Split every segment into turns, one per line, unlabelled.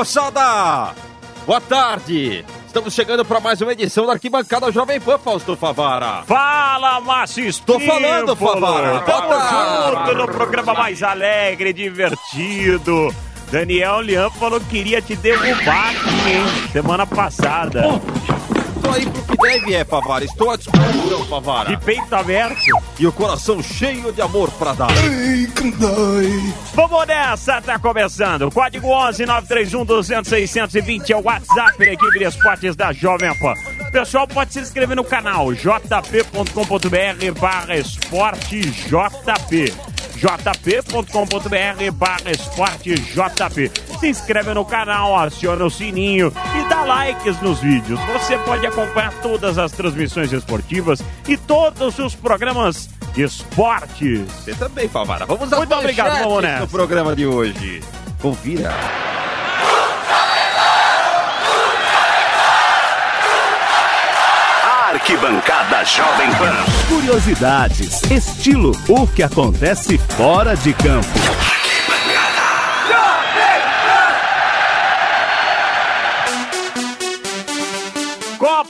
Moçada? Boa tarde. Estamos chegando para mais uma edição da Arquibancada Jovem Pan, Fausto Favara.
Fala, Márcio
Tô falando, Favara.
Tamo
tarde.
junto no programa mais alegre, divertido. Daniel Lian falou que queria te derrubar aqui, hein? Semana passada.
Tô aí pro que deve é, Favara. Estou à disposição,
De
Favara.
peito aberto.
E o coração cheio de amor para dar.
Vamos nessa, tá começando. Código 11 931 200 620 é o WhatsApp da equipe de esportes da Jovem Pan. O pessoal pode se inscrever no canal jp.com.br barra esporte jp jp.com.br barra esporte jp Se inscreve no canal, aciona o sininho e dá likes nos vídeos. Você pode acompanhar todas as transmissões esportivas e todos os programas de esportes.
Você também, Favara. Vamos às
Muito obrigado, vamos nessa.
no programa de hoje. Confira.
Arquibancada Jovem Pan.
Curiosidades, estilo, o que acontece fora de campo.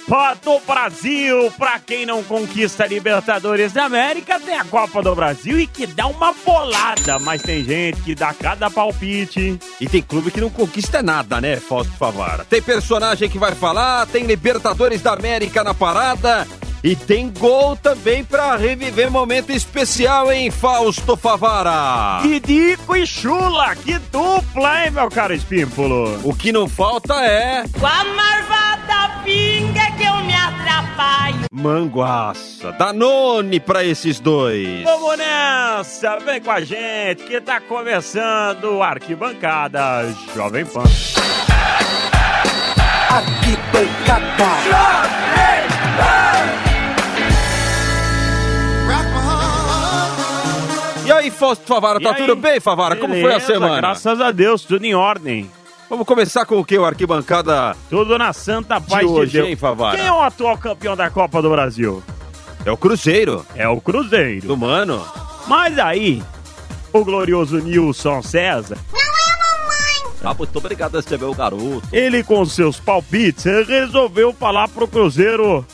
Copa do Brasil. Pra quem não conquista a Libertadores da América, tem a Copa do Brasil e que dá uma bolada. Mas tem gente que dá cada palpite.
E tem clube que não conquista nada, né, Fausto Favara? Tem personagem que vai falar, tem Libertadores da América na parada e tem gol também pra reviver momento especial, hein, Fausto Favara?
Didico e Chula, que dupla, hein, meu caro Espímpolo?
O que não falta é
Com a marvada me atrapalho.
manguaça, Danone pra esses dois.
Vamos nessa, vem com a gente que tá começando o Arquibancada Jovem Pan.
E aí, Fausto Favara, tá
aí?
tudo bem, Favara? Como foi a
Beleza,
semana?
Graças a Deus, tudo em ordem.
Vamos começar com o que? O arquibancada
Tudo na santa paz de,
hoje,
Deus.
hein, Favara?
Quem é o atual campeão da Copa do Brasil?
é o Cruzeiro,
É o Cruzeiro.
do Mano.
Mas aí, o glorioso Nilson César,
Ah, muito obrigado, esse é meu garoto.
ele com seus palpites resolveu falar pro Cruzeiro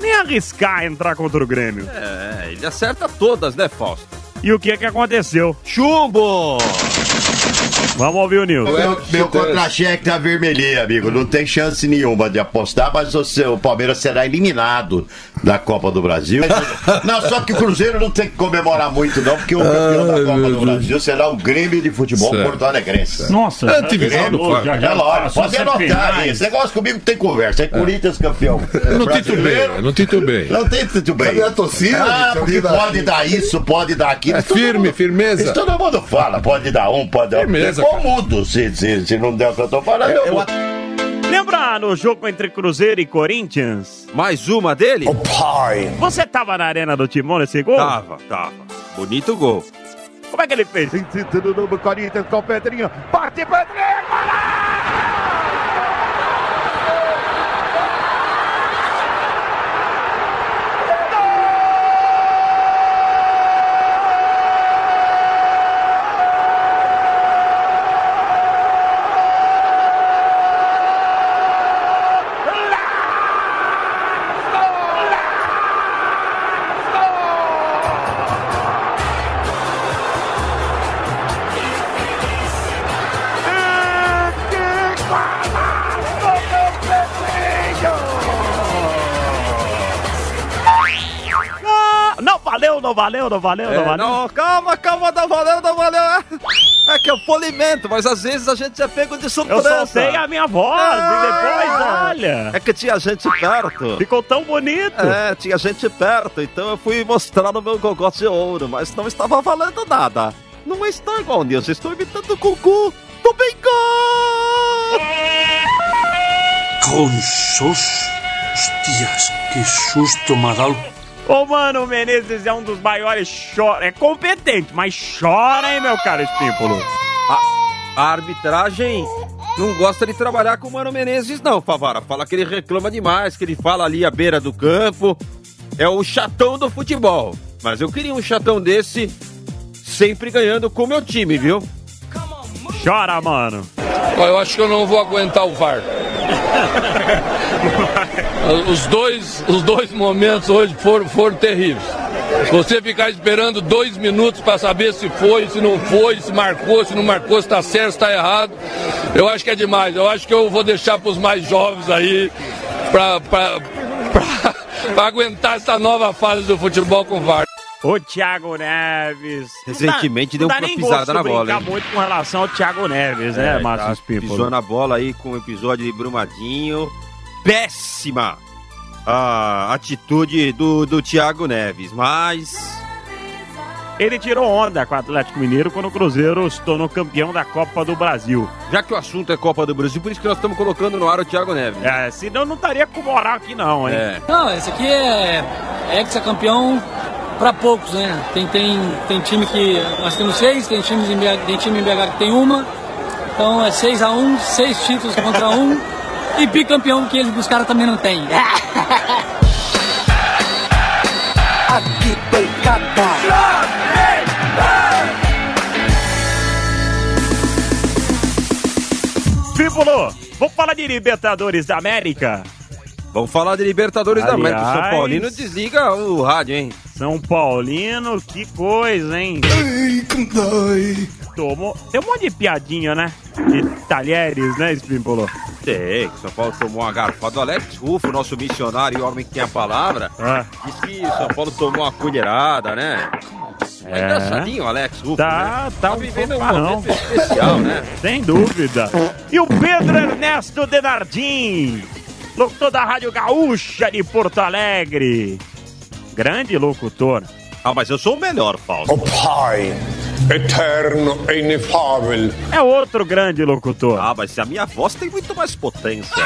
nem arriscar entrar contra o Grêmio.
É, ele acerta todas, né, Fausto?
E o que que aconteceu?
Chumbo!
Vamos ouvir o Nilson.
Meu, meu contra-cheque tá vermelhinho, amigo. Não tem chance nenhuma de apostar, mas o, seu, o Palmeiras será eliminado da Copa do Brasil. Não, só que o Cruzeiro não tem que comemorar muito, não, porque o campeão da Copa do Brasil será o Grêmio de Futebol
Certo.
Porto Alegrense.
Nossa,
É antivisão do Flávio.
É lógico, pode anotar aí. Esse negócio comigo tem conversa. É Corinthians campeão.
Eu não
brasileiro.
titubei, eu não titubei.
Não tem bem.
Cadê a torcida,
Ah, porque pode dar isso, pode dar aquilo.
É firme,
mundo-
firmeza.
Isso todo mundo fala. Pode dar um, pode dar
Firmeza,
outro.
cara.
Igual mudo, se, se, se não der pra eu falar.
Eu-
eu-
lembra no jogo entre Cruzeiro e Corinthians?
Mais uma dele?
Você tava na arena do Timão nesse gol?
Tava, tava. Bonito gol.
Como é que ele fez?
Corinthians com o Pedrinho. Bate, Pedrinho!
Não valeu, não valeu, não valeu, não
É,
valeu.
não, calma, calma, não valeu, não valeu. É, é que é o polimento, mas às vezes a gente é pego de
Eu
surpresa.
soltei a minha voz e depois, olha,
É que tinha gente perto.
ficou tão bonito.
É, tinha gente perto, então eu fui mostrar o meu gogote de ouro, mas não estava valendo nada. Não está igual Nilson, estou imitando o Gugu do Bengol!
Consos. Hostias, que susto me ha dado.
Ô, mano, o Menezes é um dos maiores chora. É competente, mas chora, hein, meu caro Espímpolo?
A arbitragem não gosta de trabalhar com o Mano Menezes, não, Favara. Fala que ele reclama demais, que ele fala ali à beira do campo. É o chatão do futebol. Mas eu queria um chatão desse sempre ganhando com o meu time, viu?
Chora, mano.
Eu acho que eu não vou aguentar o VAR. Os dois, os dois momentos hoje foram, foram terríveis. Você ficar esperando dois minutos para saber se foi, se não foi, se marcou, se não marcou, se está certo, se está errado. Eu acho que é demais. Eu acho que eu vou deixar para os mais jovens aí para aguentar essa nova fase do futebol com VAR.
O Thiago Neves.
Recentemente
Não
deu
dá
uma pisada na bola, hein?
muito com relação ao Thiago Neves, né,
É,
Márcio
tá? Pisou na bola aí com o episódio de Brumadinho. Péssima a atitude do, do Thiago Neves, mas
Ele tirou onda com o Atlético Mineiro quando o Cruzeiro se tornou campeão da Copa do Brasil.
já que o assunto é Copa do Brasil, por isso que nós estamos colocando no ar o Thiago Neves.
É, senão não estaria com moral aqui não, hein?
É.
Não, esse aqui é ex-campeão para poucos, né? Tem, tem, tem time que nós temos seis, tem, times em BH, tem time em BH que tem uma. Então é 6 a 1 seis títulos contra um. E bicampeão que eles, os caras também não têm.
Aqui tem
Pípolo, vamos falar de Libertadores da América?
Vamos falar de Libertadores da América. São
Aliás-
Paulino desliga o rádio, hein?
São Paulino, que coisa, hein? Tomou. Tem um monte de piadinha, né? De talheres, né, Spímpolo?
Tem, que São Paulo tomou uma garfada. O Alex Rufo, nosso missionário e homem que tem a palavra,
Ah,
disse que o São Paulo tomou uma colherada, né? É,
É.
engraçadinho Alex Rufo,
Tá,
né?
tá um
vivendo um momento especial, né?
sem dúvida. E o Pedro Ernesto Denardim, locutor da Rádio Gaúcha de Porto Alegre. Grande locutor.
Ah, mas eu sou o melhor, Fausto.
O Pai, eterno e inefável.
É outro grande locutor.
Ah, mas a minha voz tem muito mais potência.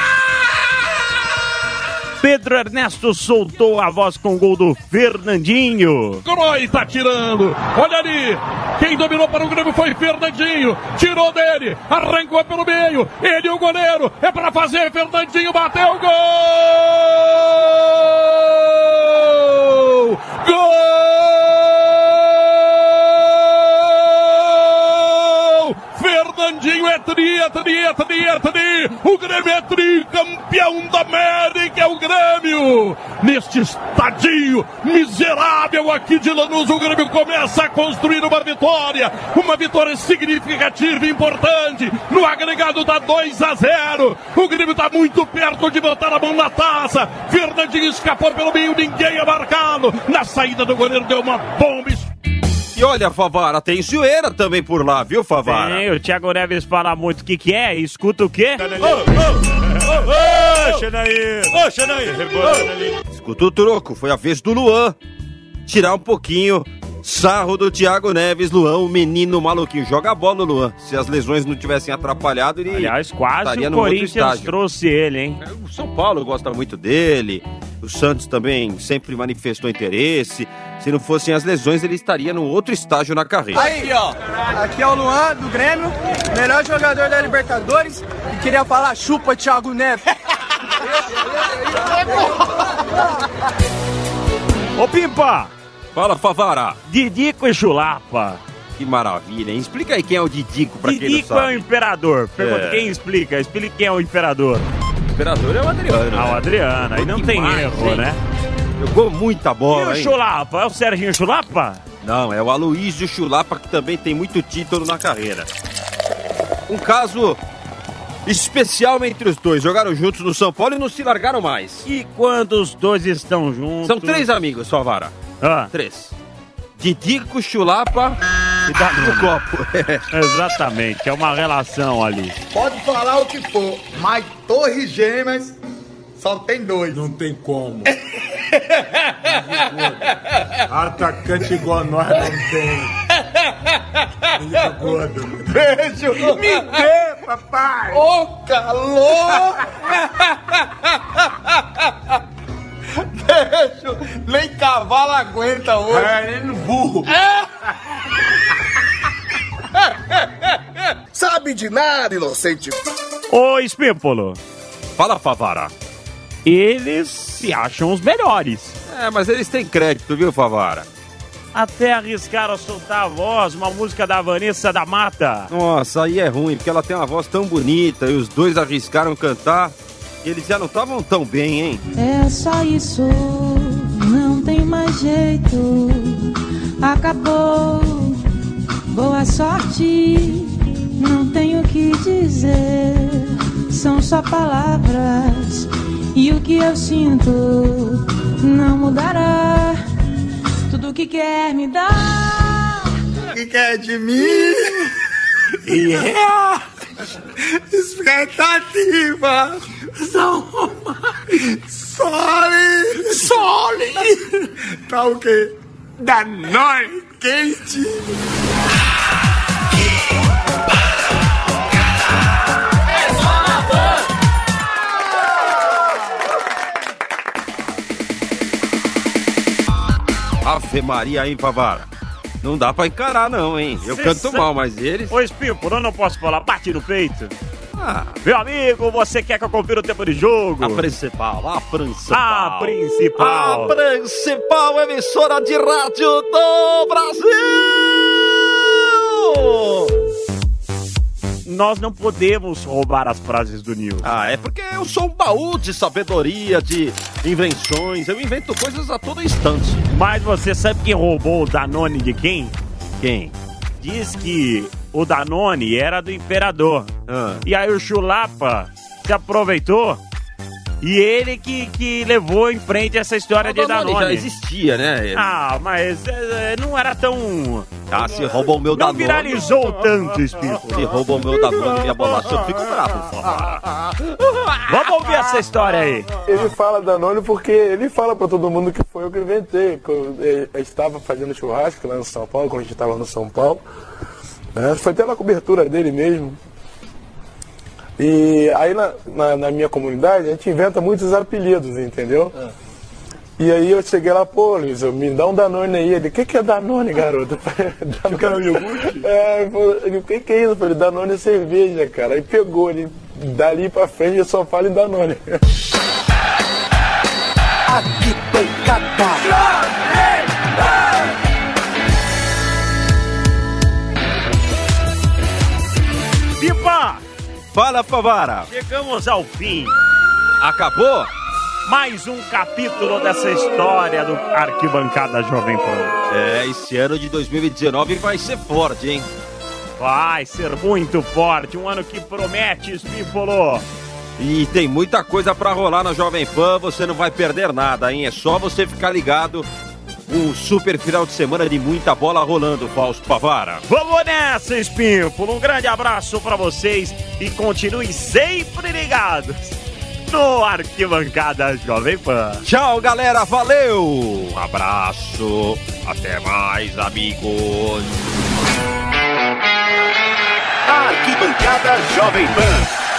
Pedro Ernesto soltou a voz com o gol do Fernandinho.
Groy tá tirando. Olha ali. Quem dominou para o Grêmio foi Fernandinho. Tirou dele. Arrancou pelo meio. Ele o goleiro. É para fazer. Fernandinho bateu. Gol! Tri, tri, tri, é tri. O Grêmio é tri, campeão da América, é o Grêmio. Neste estadio miserável aqui de Lanús, o Grêmio começa a construir uma vitória. Uma vitória significativa e importante. No agregado dá 2 a 0. O Grêmio está muito perto de botar a mão na taça. Fernandinho escapou pelo meio, ninguém é marcado. Na saída do goleiro deu uma bomba.
E olha, Favara, tem zoeira também por lá, viu, Favara?
Tem, o Thiago Neves fala muito o que, que é, escuta o quê?
Escuta o troco, foi a vez do Luan tirar um pouquinho sarro do Thiago Neves. Luan, o menino maluquinho, joga a bola, Luan. Se as lesões não tivessem atrapalhado, ele
Aliás, quase
estaria
o Corinthians trouxe ele, hein?
O São Paulo gosta muito dele. O Santos também sempre manifestou interesse. Se não fossem as lesões, ele estaria no outro estágio na carreira.
Aí, ó. Aqui é o Luan, do Grêmio, melhor jogador da Libertadores. E queria falar, chupa, Thiago Neves.
Ô Pimpa,
Fala, Favara.
Didico e Chulapa.
Que maravilha, hein? Explica aí quem é o Didico, pra quem não
Didico é o
sabe.
imperador. Pergunta
É.
quem explica. Explica quem é o imperador.
O imperador é o Adriano.
Ah, o
né?
Adriano. Aí não tem
Demais,
erro,
hein?
né?
Jogou muita
E
bola,
o
hein?
Chulapa? É o Serginho Chulapa?
Não, é o Aloysio Chulapa que também tem muito título na carreira. Um caso especial entre os dois. Jogaram juntos no São Paulo e não se largaram mais.
E quando os dois estão juntos...
São três amigos, Favara.
Ah,
Três. Didico, Chulapa
e dá
no copo.
Exatamente, é uma relação ali.
Pode falar o que for, mas Torres Gêmeas só tem dois.
Não tem como. Atacante igual a nós não tem.
Beijo! Me dê, papai! Ô, calor! Beijo! Nem cavalo aguenta hoje.
É, ele no burro.
Sabe de nada, inocente.
Ô, Espímpolo,
Fala, Favara.
eles se acham os melhores.
É, mas eles têm crédito, viu, Favara?
até arriscaram soltar a voz, uma música da Vanessa da Mata.
Nossa, aí é ruim, porque ela tem uma voz tão bonita e os dois arriscaram cantar. E eles já não estavam tão bem, hein?
É só isso, não tem mais jeito. Acabou, boa sorte, não tenho o que dizer. São só palavras e o que eu sinto não mudará. Tudo que quer me dar,
O que quer de mim? E é expectativa são sole, sole, tá o quê? Danone quente.
Ave Maria, hein, Pavara? Não dá pra encarar, não, hein? Eu
Cê
canto
sabe-
mal, mas eles.
Ô, Espímpolo, eu não posso falar, bate no peito.
Ah.
Meu amigo, você quer que eu confira o tempo de jogo?
A principal, a principal.
A principal.
A principal emissora de rádio do Brasil!
Nós não podemos roubar as frases do Nil.
Ah, é porque eu sou um baú de sabedoria, de invenções. Eu invento coisas a todo instante.
Mas você sabe quem roubou o Danone de quem?
Quem?
Diz que o Danone era do imperador. E aí o Chulapa se aproveitou e ele que, que levou em frente essa história de
Danone
Danone.
já existia, né?
Ah, mas é, é, não era tão.
Ah, se roubam o meu
Não
Danone.
viralizou tanto, Espírito.
Se roubam o meu Danone e minha bolacha, eu fico bravo, por favor.
Vamos ouvir essa história aí.
Ele fala Danone porque ele fala pra todo mundo que foi eu que inventei. que eu, eh, eu estava fazendo churrasco lá no São Paulo, quando a gente estava no São Paulo. né? Foi até na cobertura dele mesmo. E aí na, na, na minha comunidade a gente inventa muitos apelidos, entendeu? E aí eu cheguei lá, pô, Luiz, eu- me dá um Danone aí. Ele, o que, que é Danone, garoto? Eu quero um iogurte? É, ele o que, que é isso? Eu falei, Danone é cerveja, cara. Aí pegou, ele, dali pra frente eu só falo em Danone.
Pipa!
Fala, Pavara.
Chegamos ao fim.
Acabou?
Mais um capítulo dessa história do Arquibancada Jovem Pan.
É, esse ano de 2019 vai ser forte, hein?
Vai ser muito forte, um ano que promete, Espímpolo.
E tem muita coisa pra rolar na Jovem Pan, você não vai perder nada, hein? É só você ficar ligado. Um super final de semana de muita bola rolando, Fausto Pavara.
Vamos nessa, Espímpolo. Um grande abraço pra vocês e continuem sempre ligados no Arquibancada Jovem Pan.
Tchau, galera, valeu! Um abraço, até mais, amigos.
Arquibancada Jovem Pan.